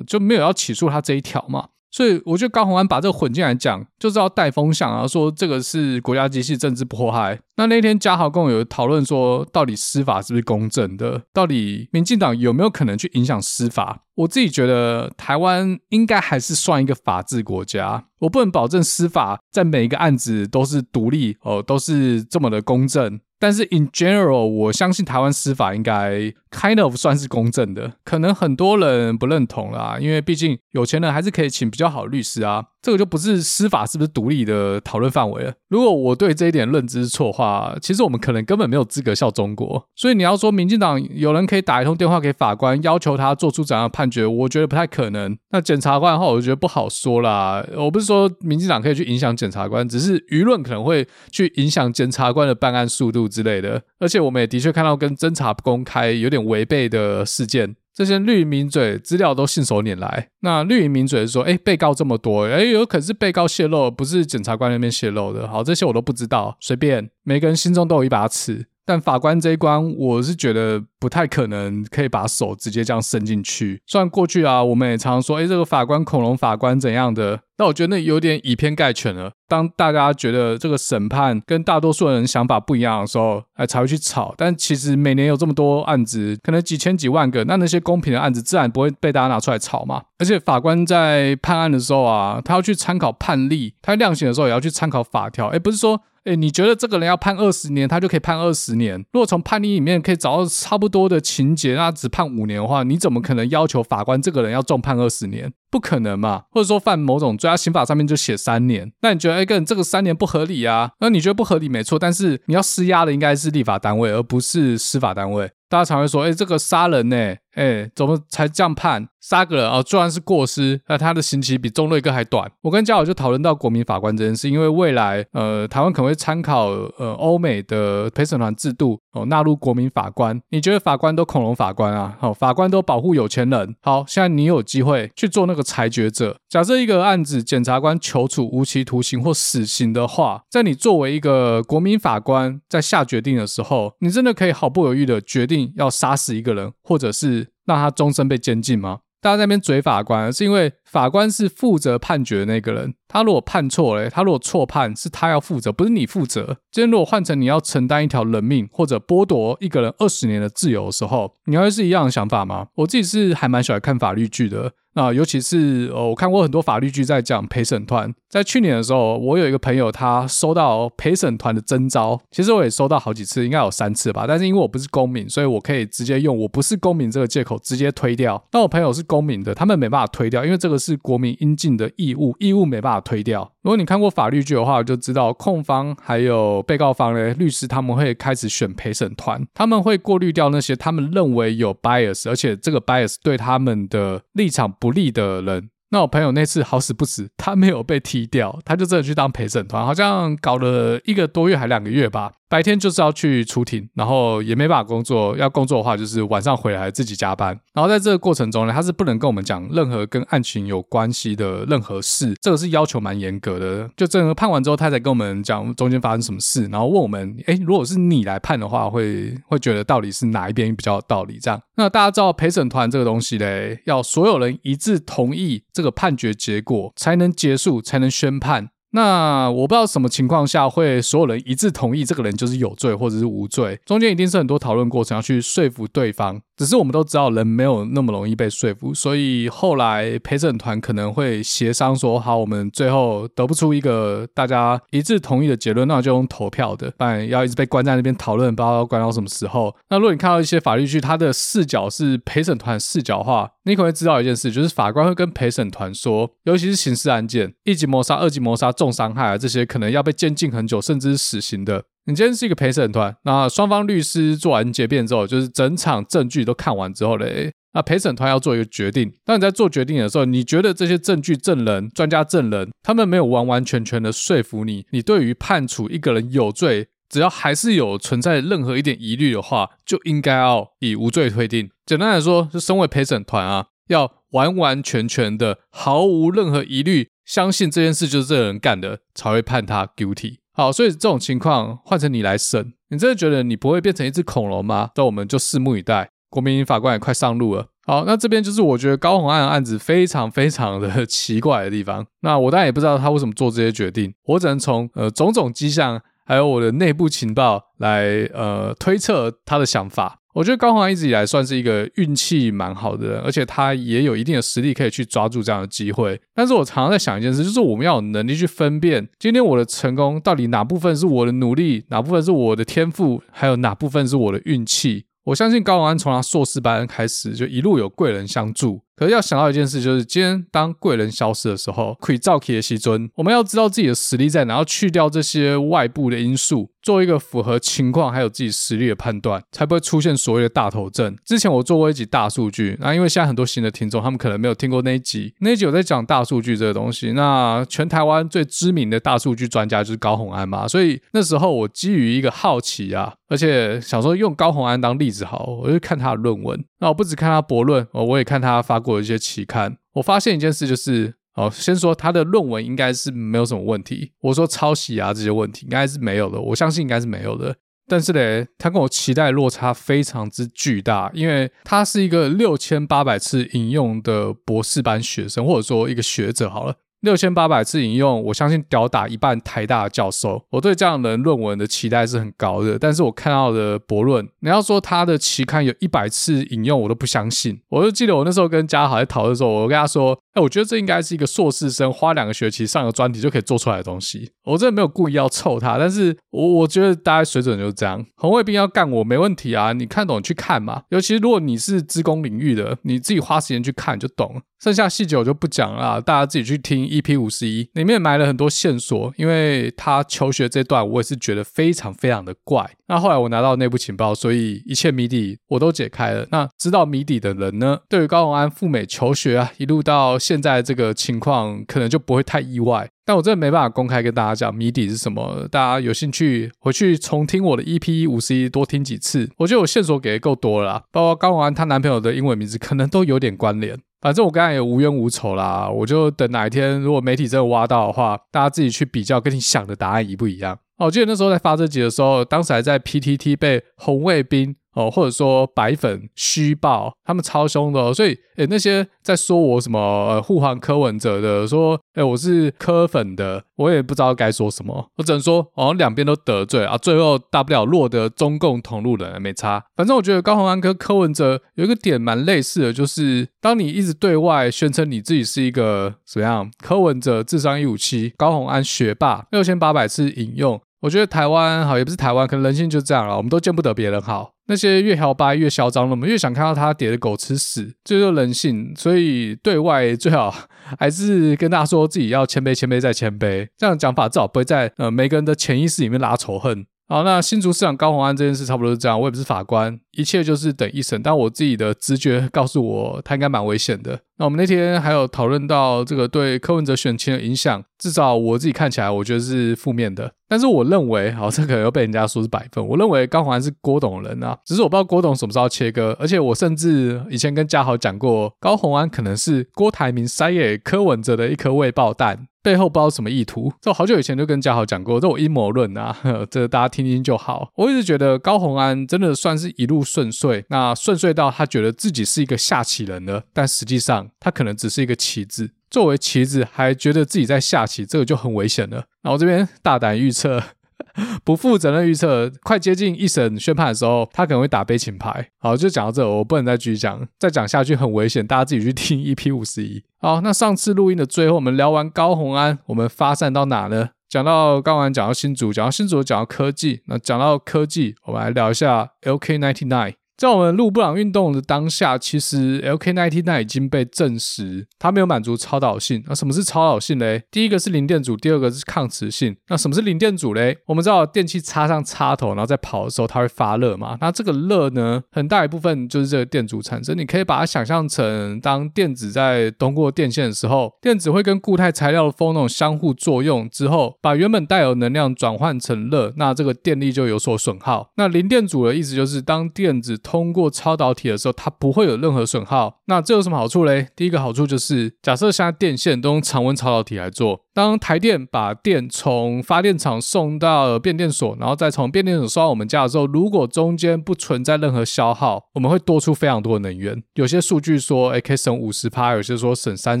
就没有要起诉他这一条嘛。所以我觉得高虹安把这个混进来讲，就是要带风向啊，说这个是国家机器政治迫害。那那天嘉豪跟我有讨论说，到底司法是不是公正的？到底民进党有没有可能去影响司法？我自己觉得台湾应该还是算一个法治国家。我不能保证司法在每一个案子都是独立哦，都是这么的公正。但是 in general，我相信台湾司法应该 kind of 算是公正的。可能很多人不认同啦，因为毕竟有钱人还是可以请比较好律师啊。这个就不是司法是不是独立的讨论范围了。如果我对这一点认知是错的话，其实我们可能根本没有资格笑中国。所以你要说民进党有人可以打一通电话给法官，要求他做出怎样的判决，我觉得不太可能。那检察官的话，我觉得不好说啦。[laughs] 我不是说民进党可以去影响检察官，只是舆论可能会去影响检察官的办案速度之类的。而且我们也的确看到跟侦查不公开有点违背的事件。这些绿营名嘴资料都信手拈来。那绿营名嘴说：“哎，被告这么多，哎，有可能是被告泄露，不是检察官那边泄露的。好，这些我都不知道，随便。每个人心中都有一把尺。”但法官这一关，我是觉得不太可能可以把手直接这样伸进去。虽然过去啊，我们也常常说，哎，这个法官恐龙法官怎样的，但我觉得那有点以偏概全了。当大家觉得这个审判跟大多数人想法不一样的时候，哎，才会去吵。但其实每年有这么多案子，可能几千几万个，那那些公平的案子自然不会被大家拿出来吵嘛。而且法官在判案的时候啊，他要去参考判例，他量刑的时候也要去参考法条。哎，不是说。哎，你觉得这个人要判二十年，他就可以判二十年？如果从判例里面可以找到差不多的情节，那只判五年的话，你怎么可能要求法官这个人要重判二十年？不可能嘛？或者说犯某种罪，他刑法上面就写三年，那你觉得哎，个这个三年不合理啊？那你觉得不合理没错，但是你要施压的应该是立法单位，而不是司法单位。大家常会说，哎，这个杀人呢？哎，怎么才这样判？杀个人啊，虽然是过失，那他的刑期比中瑞哥还短。我跟嘉豪就讨论到国民法官这件事，因为未来呃，台湾可能会参考呃欧美的陪审团制度哦，纳入国民法官。你觉得法官都恐龙法官啊？好，法官都保护有钱人。好，现在你有机会去做那个裁决者。假设一个案子，检察官求处无期徒刑或死刑的话，在你作为一个国民法官在下决定的时候，你真的可以毫不犹豫的决定要杀死一个人，或者是让他终身被监禁吗？大家在那边嘴法官，是因为法官是负责判决的那个人。他如果判错了，他如果错判，是他要负责，不是你负责。今天如果换成你要承担一条人命，或者剥夺一个人二十年的自由的时候，你还会是一样的想法吗？我自己是还蛮喜欢看法律剧的。那尤其是呃，我看过很多法律剧在讲陪审团。在去年的时候，我有一个朋友，他收到陪审团的征召，其实我也收到好几次，应该有三次吧。但是因为我不是公民，所以我可以直接用我不是公民这个借口直接推掉。那我朋友是公民的，他们没办法推掉，因为这个是国民应尽的义务，义务没办法推掉。如果你看过法律剧的话，就知道控方还有被告方的律师他们会开始选陪审团，他们会过滤掉那些他们认为有 bias，而且这个 bias 对他们的立场不利的人。那我朋友那次好死不死，他没有被踢掉，他就真的去当陪审团，好像搞了一个多月还两个月吧。白天就是要去出庭，然后也没办法工作。要工作的话，就是晚上回来自己加班。然后在这个过程中呢，他是不能跟我们讲任何跟案情有关系的任何事，这个是要求蛮严格的。就整个判完之后，他才跟我们讲中间发生什么事，然后问我们：诶，如果是你来判的话，会会觉得到底是哪一边比较有道理？这样。那大家知道陪审团这个东西嘞，要所有人一致同意这个判决结果才能结束，才能宣判。那我不知道什么情况下会所有人一致同意这个人就是有罪或者是无罪，中间一定是很多讨论过程要去说服对方。只是我们都知道人没有那么容易被说服，所以后来陪审团可能会协商说，好，我们最后得不出一个大家一致同意的结论，那就用投票的，不然要一直被关在那边讨论，不知道要关到什么时候。那如果你看到一些法律剧，它的视角是陪审团视角的话，你可能会知道一件事，就是法官会跟陪审团说，尤其是刑事案件，一级谋杀、二级谋杀。重伤害啊，这些可能要被监禁很久，甚至是死刑的。你今天是一个陪审团，那双方律师做完结辩之后，就是整场证据都看完之后嘞，那陪审团要做一个决定。当你在做决定的时候，你觉得这些证据、证人、专家证人，他们没有完完全全的说服你，你对于判处一个人有罪，只要还是有存在任何一点疑虑的话，就应该要以无罪推定。简单来说，就身为陪审团啊。要完完全全的毫无任何疑虑，相信这件事就是这个人干的，才会判他 guilty。好，所以这种情况换成你来审，你真的觉得你不会变成一只恐龙吗？那我们就拭目以待。国民法官也快上路了。好，那这边就是我觉得高洪案案子非常非常的奇怪的地方。[laughs] 那我当然也不知道他为什么做这些决定，我只能从呃种种迹象，还有我的内部情报来呃推测他的想法。我觉得高宏安一直以来算是一个运气蛮好的人，而且他也有一定的实力可以去抓住这样的机会。但是我常常在想一件事，就是我们要有能力去分辨今天我的成功到底哪部分是我的努力，哪部分是我的天赋，还有哪部分是我的运气。我相信高宏安从他硕士班开始就一路有贵人相助。可是要想到一件事，就是今天当贵人消失的时候，可以照起的西尊，我们要知道自己的实力在哪，要去掉这些外部的因素，做一个符合情况还有自己实力的判断，才不会出现所谓的大头症。之前我做过一集大数据，那因为现在很多新的听众，他们可能没有听过那一集，那一集我在讲大数据这个东西。那全台湾最知名的大数据专家就是高虹安嘛，所以那时候我基于一个好奇啊，而且想说用高虹安当例子好，我就看他的论文。那我不只看他博论哦，我也看他发过一些期刊。我发现一件事，就是哦，先说他的论文应该是没有什么问题。我说抄袭啊这些问题应该是没有的，我相信应该是没有的。但是嘞，他跟我期待落差非常之巨大，因为他是一个六千八百次引用的博士班学生，或者说一个学者好了。六千八百次引用，我相信吊打一半台大的教授。我对这样的论文的期待是很高的，但是我看到的博论，你要说他的期刊有一百次引用，我都不相信。我就记得我那时候跟嘉豪在讨论的时候，我跟他说。哎我觉得这应该是一个硕士生花两个学期上个专题就可以做出来的东西。我真的没有故意要臭他，但是我我觉得大家水准就是这样。红卫兵要干我没问题啊，你看懂去看嘛。尤其如果你是职工领域的，你自己花时间去看就懂了。剩下细节我就不讲了，大家自己去听 EP 五十一，里面埋了很多线索。因为他求学这段，我也是觉得非常非常的怪。那后来我拿到内部情报，所以一切谜底我都解开了。那知道谜底的人呢，对于高虹安赴美求学啊，一路到。现在这个情况可能就不会太意外，但我真的没办法公开跟大家讲谜底是什么。大家有兴趣回去重听我的 EP 五十一，多听几次。我觉得我线索给的够多了啦，包括高虹安她男朋友的英文名字可能都有点关联。反正我刚才也无冤无仇啦，我就等哪一天如果媒体真的挖到的话，大家自己去比较，跟你想的答案一不一样。哦，我记得那时候在发这集的时候，当时还在 PTT 被红卫兵。哦，或者说白粉虚报，他们超凶的哦，所以诶，那些在说我什么呃护航柯文哲的，说诶我是柯粉的，我也不知道该说什么，我只能说哦两边都得罪啊，最后大不了落得中共同路人，没差。反正我觉得高虹安跟柯文哲有一个点蛮类似的，就是当你一直对外宣称你自己是一个怎么样，柯文哲智商一五七，高虹安学霸六千八百次引用，我觉得台湾好也不是台湾，可能人性就这样了，我们都见不得别人好。那些越嚣掰越嚣张了，我们越想看到他跌的狗吃屎，这就是人性。所以对外最好还是跟大家说自己要谦卑，谦卑再谦卑，这样讲法至少不会在呃每个人的潜意识里面拉仇恨。好，那新竹市长高虹安这件事差不多是这样，我也不是法官，一切就是等一审。但我自己的直觉告诉我，他应该蛮危险的。那我们那天还有讨论到这个对柯文哲选情的影响，至少我自己看起来，我觉得是负面的。但是我认为，好，这可能又被人家说是百分。我认为高虹安是郭董人啊，只是我不知道郭董什么时候切割。而且我甚至以前跟嘉豪讲过，高虹安可能是郭台铭塞给柯文哲的一颗未爆弹，背后不知道什么意图。这好久以前就跟嘉豪讲过，这我阴谋论啊，[laughs] 这大家听听就好。我一直觉得高红安真的算是一路顺遂，那顺遂到他觉得自己是一个下棋人了，但实际上他可能只是一个棋子。作为棋子，还觉得自己在下棋，这个就很危险了。那我这边大胆预测，[laughs] 不负责任预测，快接近一审宣判的时候，他可能会打悲情牌。好，就讲到这，我不能再继续讲，再讲下去很危险，大家自己去听 EP 五十一。好，那上次录音的最后，我们聊完高红安，我们发散到哪呢？讲到高虹安，讲到新竹，讲到新竹，讲到科技。那讲到科技，我们来聊一下 LK ninety nine。在我们录布朗运动的当下，其实 LK99 已经被证实，它没有满足超导性。那什么是超导性嘞？第一个是零电阻，第二个是抗磁性。那什么是零电阻嘞？我们知道电器插上插头，然后在跑的时候，它会发热嘛。那这个热呢，很大一部分就是这个电阻产生。你可以把它想象成，当电子在通过电线的时候，电子会跟固态材料的风洞相互作用之后，把原本带有能量转换成热，那这个电力就有所损耗。那零电阻的意思就是，当电子通过超导体的时候，它不会有任何损耗。那这有什么好处嘞？第一个好处就是，假设现在电线都用常温超导体来做，当台电把电从发电厂送到变电所，然后再从变电所送到我们家的时候，如果中间不存在任何消耗，我们会多出非常多能源。有些数据说，哎，可以省五十趴，有些说省三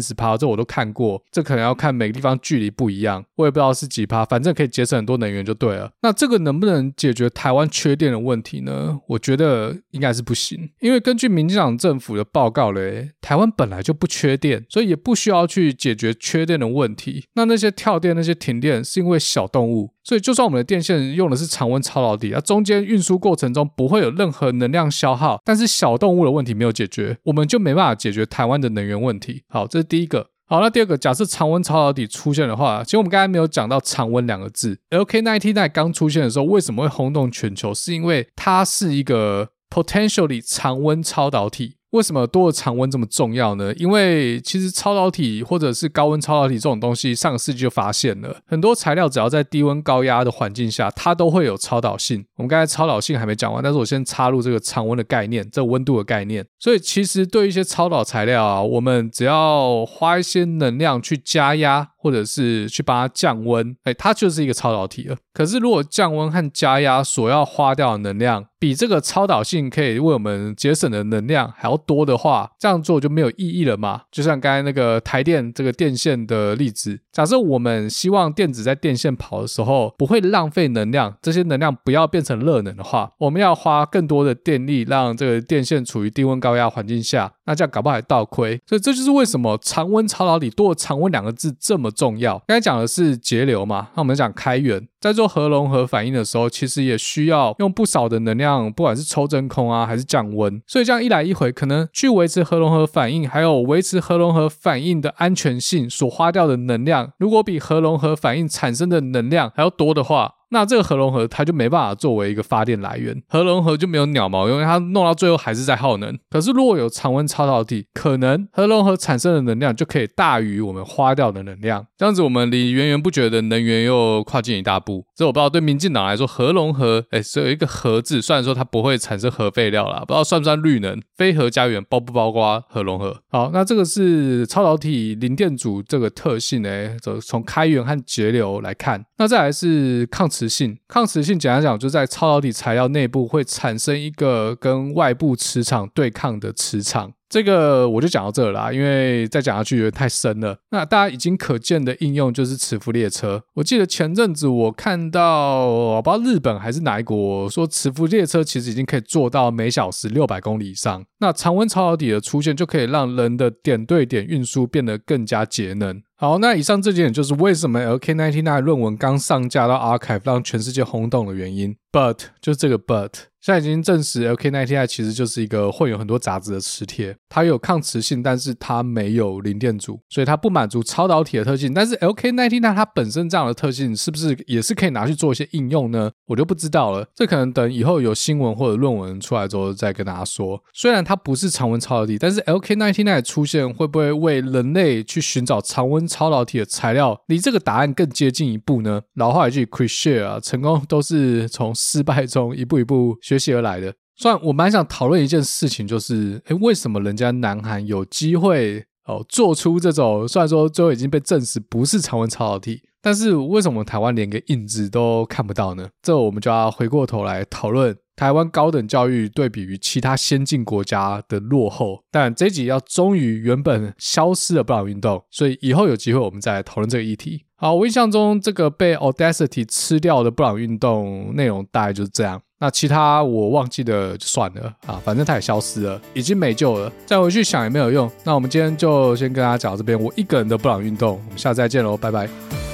十趴，这我都看过。这可能要看每个地方距离不一样，我也不知道是几趴，反正可以节省很多能源就对了。那这个能不能解决台湾缺电的问题呢？我觉得应该是不行，因为根据民进党政府的报告嘞，台湾本来就不缺电，所以也不需要去解决缺电的问题。那那些跳电、那些停电是因为小动物，所以就算我们的电线用的是常温超导体，啊，中间运输过程中不会有任何能量消耗，但是小动物的问题没有解决，我们就没办法解决台湾的能源问题。好，这是第一个。好，那第二个，假设常温超导体出现的话，其实我们刚才没有讲到常温两个字。LK99 刚出现的时候，为什么会轰动全球？是因为它是一个 potentially 常温超导体。为什么多的常温这么重要呢？因为其实超导体或者是高温超导体这种东西，上个世纪就发现了很多材料，只要在低温高压的环境下，它都会有超导性。我们刚才超导性还没讲完，但是我先插入这个常温的概念，这温度的概念。所以其实对一些超导材料啊，我们只要花一些能量去加压。或者是去帮它降温，哎，它就是一个超导体了。可是如果降温和加压所要花掉的能量，比这个超导性可以为我们节省的能量还要多的话，这样做就没有意义了嘛？就像刚才那个台电这个电线的例子，假设我们希望电子在电线跑的时候不会浪费能量，这些能量不要变成热能的话，我们要花更多的电力让这个电线处于低温高压环境下。那这样搞不好还倒亏，所以这就是为什么常温超导里多了“常温”两个字这么重要。刚才讲的是节流嘛，那我们讲开源，在做核融合反应的时候，其实也需要用不少的能量，不管是抽真空啊，还是降温。所以这样一来一回，可能去维持核融合反应，还有维持核融合反应的安全性所花掉的能量，如果比核融合反应产生的能量还要多的话，那这个核融合它就没办法作为一个发电来源，核融合就没有鸟毛，因为它弄到最后还是在耗能。可是如果有常温超导体，可能核融合产生的能量就可以大于我们花掉的能量，这样子我们离源源不绝的能源又跨进一大步。这我不知道对民进党来说，核融合哎，只有一个核字，虽然说它不会产生核废料啦，不知道算不算绿能？非核家园包不包括核融合？好，那这个是超导体零电阻这个特性呢，就从开源和节流来看，那再来是抗。磁性，抗磁性，简单讲，就在超导体材料内部会产生一个跟外部磁场对抗的磁场。这个我就讲到这啦，因为再讲下去有点太深了。那大家已经可见的应用就是磁浮列车。我记得前阵子我看到，我不知道日本还是哪一国说磁浮列车其实已经可以做到每小时六百公里以上。那常温超导体的出现就可以让人的点对点运输变得更加节能。好，那以上这几点就是为什么 LK99 论文刚上架到 Archive 让全世界轰动的原因。But 就是这个 but。现在已经证实，LK99 其实就是一个混有很多杂质的磁铁，它有抗磁性，但是它没有零电阻，所以它不满足超导体的特性。但是 LK99 它本身这样的特性，是不是也是可以拿去做一些应用呢？我就不知道了，这可能等以后有新闻或者论文出来之后再跟大家说。虽然它不是常温超导体，但是 LK99 的出现会不会为人类去寻找常温超导体的材料，离这个答案更接近一步呢？老话一句，Chris share 啊，成功都是从失败中一步一步学习而来的。虽然我蛮想讨论一件事情，就是，诶，为什么人家南韩有机会哦做出这种，虽然说最后已经被证实不是常温超导体，但是为什么台湾连个印子都看不到呢？这我们就要回过头来讨论台湾高等教育对比于其他先进国家的落后。但这集要忠于原本消失的布朗运动，所以以后有机会我们再来讨论这个议题。好，我印象中这个被 Audacity 吃掉的布朗运动内容大概就是这样。那其他我忘记的就算了啊，反正他也消失了，已经没救了，再回去想也没有用。那我们今天就先跟大家讲到这边，我一个人的布朗运动，我们下次再见喽，拜拜。